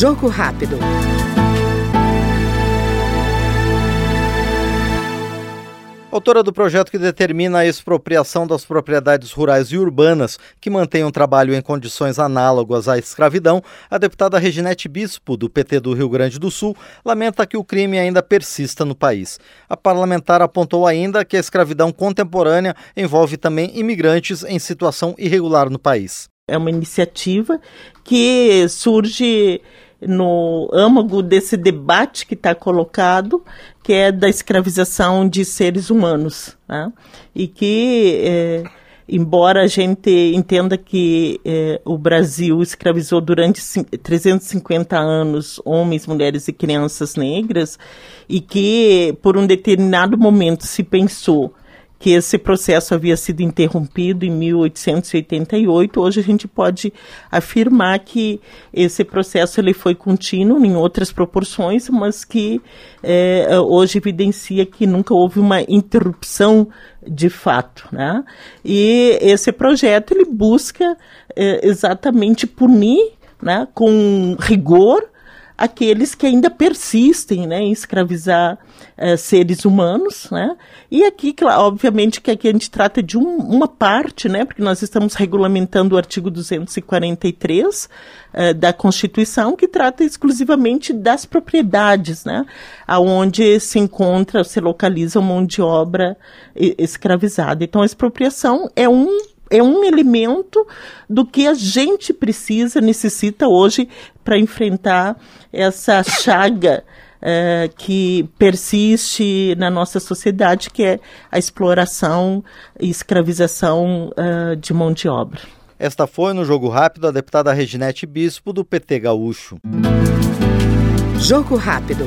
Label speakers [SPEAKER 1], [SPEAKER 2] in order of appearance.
[SPEAKER 1] Jogo rápido.
[SPEAKER 2] Autora do projeto que determina a expropriação das propriedades rurais e urbanas que mantêm um trabalho em condições análogas à escravidão, a deputada Reginete Bispo, do PT do Rio Grande do Sul, lamenta que o crime ainda persista no país. A parlamentar apontou ainda que a escravidão contemporânea envolve também imigrantes em situação irregular no país.
[SPEAKER 3] É uma iniciativa que surge no âmago desse debate que está colocado, que é da escravização de seres humanos. Né? E que, é, embora a gente entenda que é, o Brasil escravizou durante 350 anos homens, mulheres e crianças negras, e que por um determinado momento se pensou que esse processo havia sido interrompido em 1888. Hoje a gente pode afirmar que esse processo ele foi contínuo em outras proporções, mas que é, hoje evidencia que nunca houve uma interrupção de fato, né? E esse projeto ele busca é, exatamente punir, né, com rigor aqueles que ainda persistem né, em escravizar uh, seres humanos. Né? E aqui, claro, obviamente, que aqui a gente trata de um, uma parte, né, porque nós estamos regulamentando o artigo 243 uh, eh, da Constituição, que trata exclusivamente das propriedades, né, aonde se encontra, se localiza mão de obra escravizada. Então, a expropriação é um é um elemento do que a gente precisa, necessita hoje para enfrentar essa chaga é, que persiste na nossa sociedade, que é a exploração e escravização é, de mão de obra.
[SPEAKER 2] Esta foi no Jogo Rápido a deputada Reginete Bispo, do PT Gaúcho.
[SPEAKER 1] Jogo Rápido.